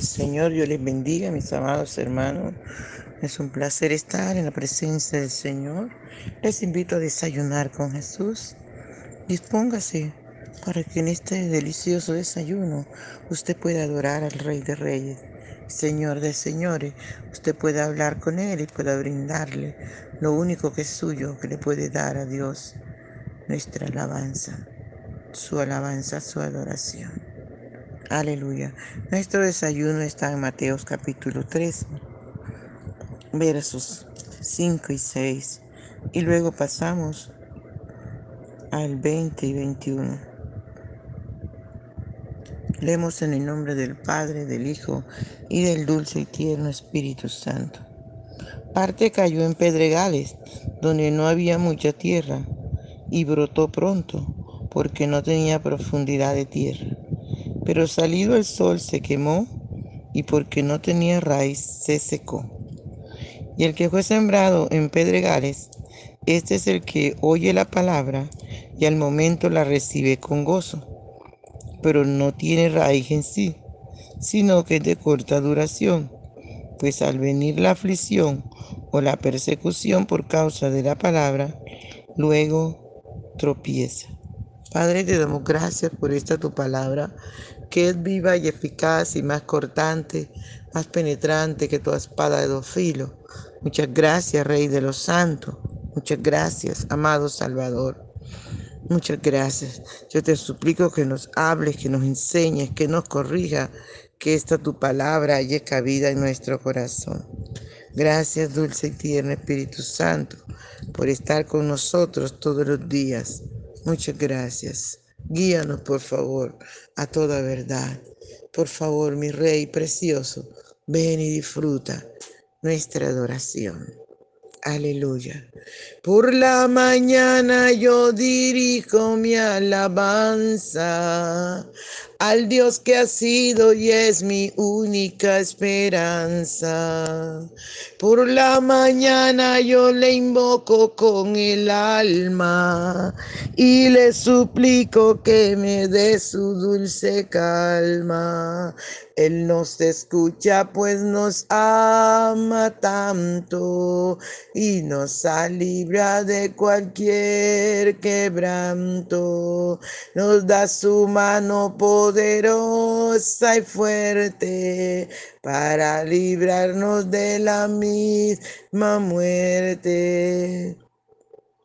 Señor, yo les bendiga, mis amados hermanos. Es un placer estar en la presencia del Señor. Les invito a desayunar con Jesús. Dispóngase para que en este delicioso desayuno usted pueda adorar al Rey de Reyes, Señor de Señores. Usted pueda hablar con Él y pueda brindarle lo único que es suyo, que le puede dar a Dios, nuestra alabanza, su alabanza, su adoración. Aleluya. Nuestro desayuno está en Mateos capítulo 3, versos 5 y 6. Y luego pasamos al 20 y 21. Leemos en el nombre del Padre, del Hijo y del dulce y tierno Espíritu Santo. Parte cayó en pedregales, donde no había mucha tierra, y brotó pronto, porque no tenía profundidad de tierra pero salido el sol se quemó y porque no tenía raíz se secó. Y el que fue sembrado en pedregales, este es el que oye la palabra y al momento la recibe con gozo, pero no tiene raíz en sí, sino que es de corta duración, pues al venir la aflicción o la persecución por causa de la palabra, luego tropieza. Padre, te damos gracias por esta tu palabra que es viva y eficaz y más cortante, más penetrante que toda espada de dos filos. Muchas gracias, Rey de los Santos. Muchas gracias, amado Salvador. Muchas gracias. Yo te suplico que nos hables, que nos enseñes, que nos corrija, que esta tu palabra haya cabida en nuestro corazón. Gracias, dulce y tierno Espíritu Santo, por estar con nosotros todos los días. Muchas gracias. Guíanos, por favor, a toda verdad. Por favor, mi Rey precioso, ven y disfruta nuestra adoración. Aleluya. Por la mañana yo dirijo mi alabanza al Dios que ha sido y es mi única esperanza. Por la mañana yo le invoco con el alma y le suplico que me dé su dulce calma. Él nos escucha pues nos ama tanto y nos libra de cualquier quebranto. Nos da su mano poderosa y fuerte para librarnos de la misma muerte.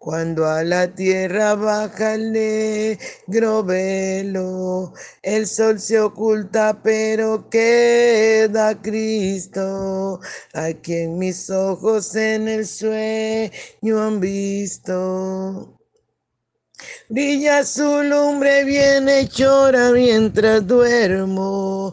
cuando a la tierra baja el negro velo, el sol se oculta, pero queda Cristo, a quien mis ojos en el sueño han visto. Brilla su lumbre bien hechora mientras duermo.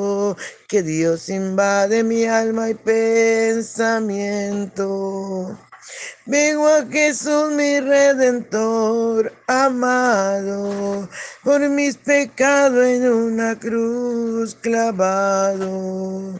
que Dios invade mi alma y pensamiento. Vengo a Jesús mi redentor amado, por mis pecados en una cruz clavado.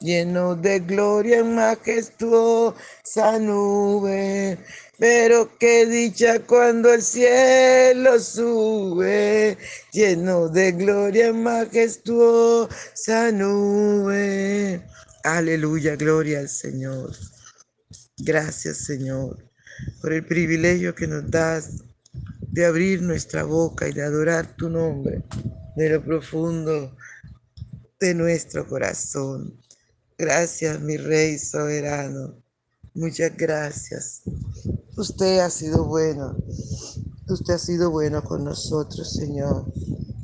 lleno de gloria en majestuosa nube. Pero qué dicha cuando el cielo sube, lleno de gloria en majestuosa nube. Aleluya, gloria al Señor. Gracias, Señor, por el privilegio que nos das de abrir nuestra boca y de adorar tu nombre de lo profundo de nuestro corazón. Gracias, mi Rey soberano. Muchas gracias. Usted ha sido bueno. Usted ha sido bueno con nosotros, Señor.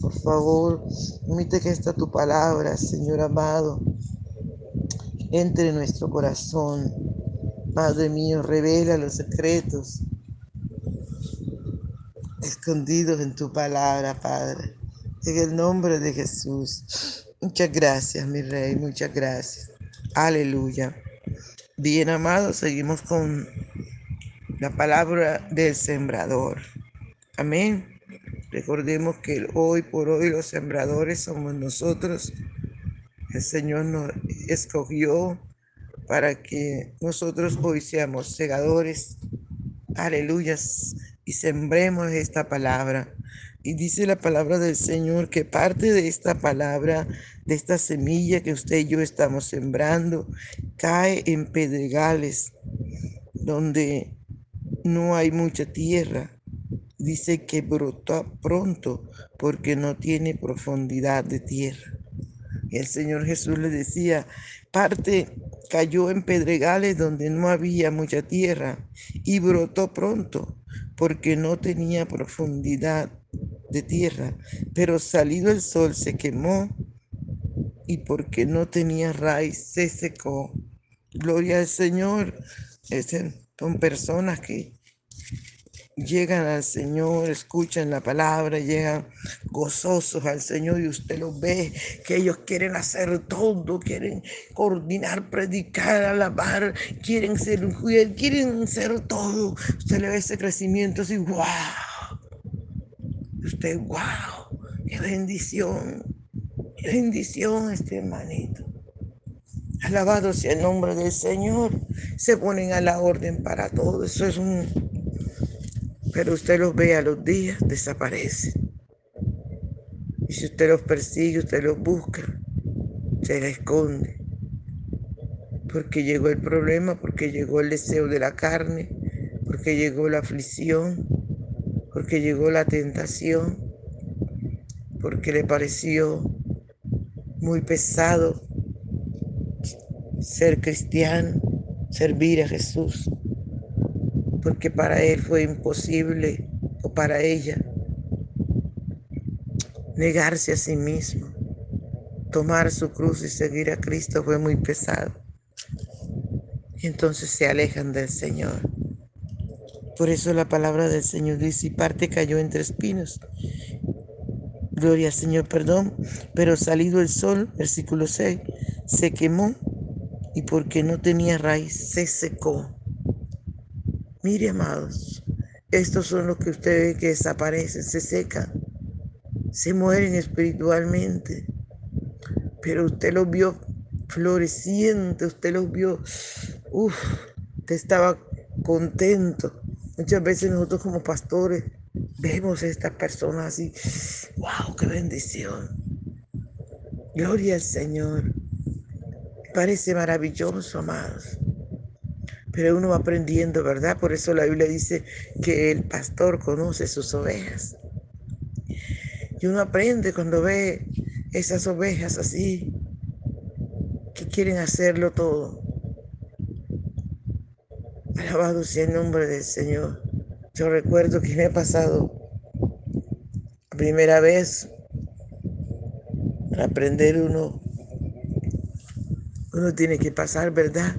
Por favor, permite que esta tu palabra, Señor amado, entre en nuestro corazón. Padre mío, revela los secretos escondidos en tu palabra, Padre. En el nombre de Jesús. Muchas gracias, mi Rey, muchas gracias. Aleluya. Bien, amados, seguimos con la palabra del sembrador. Amén. Recordemos que hoy por hoy los sembradores somos nosotros. El Señor nos escogió para que nosotros hoy seamos segadores. Aleluyas. Y sembremos esta palabra. Y dice la palabra del Señor que parte de esta palabra, de esta semilla que usted y yo estamos sembrando, cae en pedregales donde no hay mucha tierra. Dice que brotó pronto porque no tiene profundidad de tierra. El Señor Jesús le decía, parte cayó en pedregales donde no había mucha tierra y brotó pronto porque no tenía profundidad de tierra, pero salido el sol se quemó y porque no tenía raíz se secó. Gloria al Señor. Son personas que llegan al Señor, escuchan la palabra, llegan gozosos al Señor y usted los ve que ellos quieren hacer todo, quieren coordinar, predicar, alabar, quieren ser quieren ser todo. Usted le ve ese crecimiento así, Usted, wow, qué bendición, qué bendición este hermanito. Alabado sea el nombre del Señor. Se ponen a la orden para todo. Eso es un pero usted los ve a los días, desaparecen. Y si usted los persigue, usted los busca, se la esconde. Porque llegó el problema, porque llegó el deseo de la carne, porque llegó la aflicción, porque llegó la tentación, porque le pareció muy pesado ser cristiano, servir a Jesús porque para él fue imposible, o para ella, negarse a sí mismo, tomar su cruz y seguir a Cristo fue muy pesado. Entonces se alejan del Señor. Por eso la palabra del Señor dice, y parte cayó entre espinos. Gloria al Señor, perdón. Pero salido el sol, versículo 6, se quemó y porque no tenía raíz, se secó. Mire, amados, estos son los que usted ve que desaparecen, se secan, se mueren espiritualmente. Pero usted los vio florecientes, usted los vio, uff, usted estaba contento. Muchas veces nosotros como pastores vemos a estas personas así, wow, qué bendición. Gloria al Señor. Parece maravilloso, amados pero uno va aprendiendo, ¿verdad? Por eso la Biblia dice que el pastor conoce sus ovejas. Y uno aprende cuando ve esas ovejas así, que quieren hacerlo todo. Alabado sea el nombre del Señor. Yo recuerdo que me ha pasado la primera vez para aprender uno, uno tiene que pasar, ¿verdad?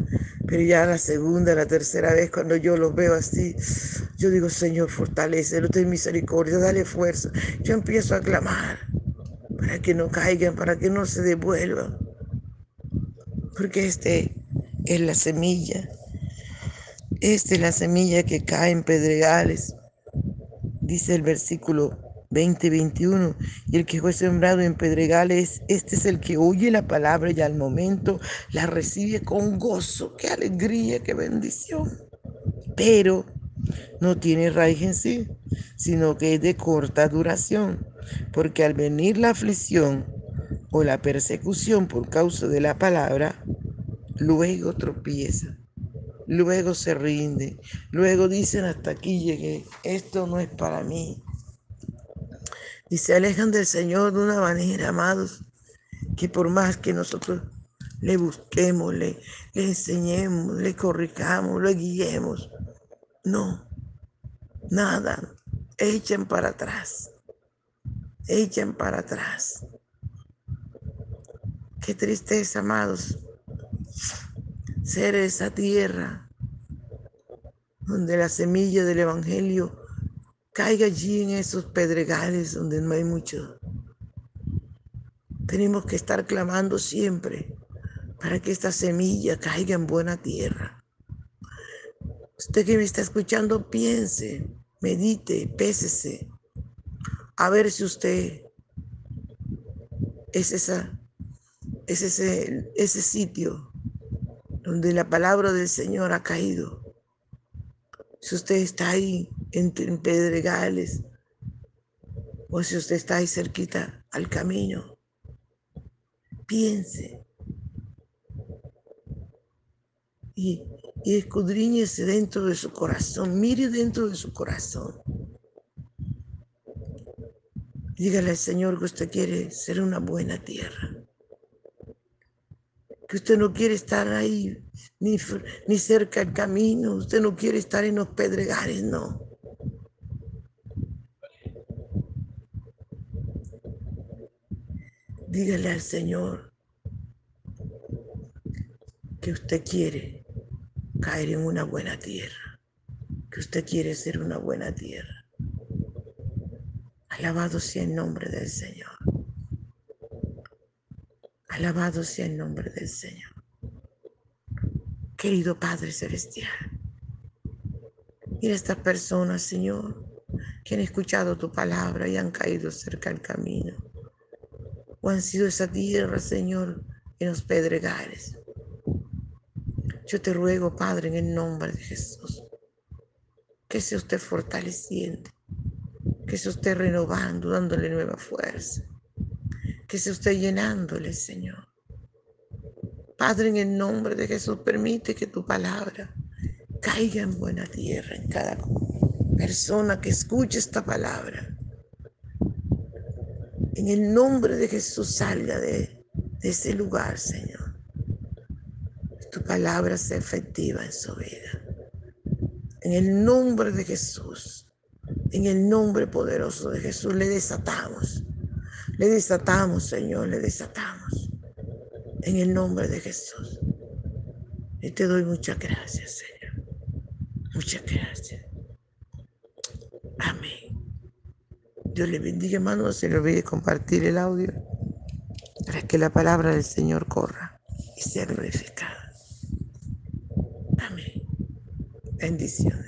Pero ya la segunda, la tercera vez, cuando yo los veo así, yo digo, Señor, fortalecelo, ten misericordia, dale fuerza. Yo empiezo a clamar para que no caigan, para que no se devuelvan. Porque este es la semilla. Esta es la semilla que cae en pedregales. Dice el versículo 2021. Y el que fue sembrado en pedregales, este es el que oye la palabra y al momento la recibe con gozo. ¡Qué alegría, qué bendición! Pero no tiene raíz en sí, sino que es de corta duración, porque al venir la aflicción o la persecución por causa de la palabra, luego tropieza, luego se rinde, luego dicen hasta aquí llegué, esto no es para mí, y se alejan del Señor de una manera, amados, que por más que nosotros le busquemos, le, enseñemos, le corrijamos, le guiemos, no, nada, echan para atrás, echan para atrás. Qué tristeza, amados, ser esa tierra donde la semilla del Evangelio caiga allí en esos pedregales donde no hay mucho. Tenemos que estar clamando siempre para que esta semilla caiga en buena tierra. Usted que me está escuchando, piense, medite, pésese, a ver si usted es, esa, es ese, ese sitio donde la palabra del Señor ha caído. Si usted está ahí en, pedregales o si usted está ahí cerquita al camino, piense y, y escudriñese dentro de su corazón, mire dentro de su corazón. Dígale al Señor que usted quiere ser una buena tierra que usted no quiere estar ahí ni, ni cerca del camino, usted no quiere estar en los pedregales, no. Dígale al Señor que usted quiere caer en una buena tierra, que usted quiere ser una buena tierra. Alabado sea el nombre del Señor. Alabado sea el nombre del Señor. Querido Padre Celestial, mira estas personas, Señor, que han escuchado tu palabra y han caído cerca del camino. O han sido esa tierra, Señor, en los pedregales. Yo te ruego, Padre, en el nombre de Jesús, que sea usted fortaleciendo, que sea usted renovando, dándole nueva fuerza que se esté llenándole, Señor. Padre, en el nombre de Jesús, permite que tu palabra caiga en buena tierra en cada persona que escuche esta palabra. En el nombre de Jesús salga de, de ese lugar, Señor. Tu palabra sea efectiva en su vida. En el nombre de Jesús, en el nombre poderoso de Jesús, le desatamos le desatamos, Señor, le desatamos. En el nombre de Jesús. Y te doy muchas gracias, Señor. Muchas gracias. Amén. Dios le bendiga, hermano. No se le olvide compartir el audio para que la palabra del Señor corra y sea glorificada. Amén. Bendiciones.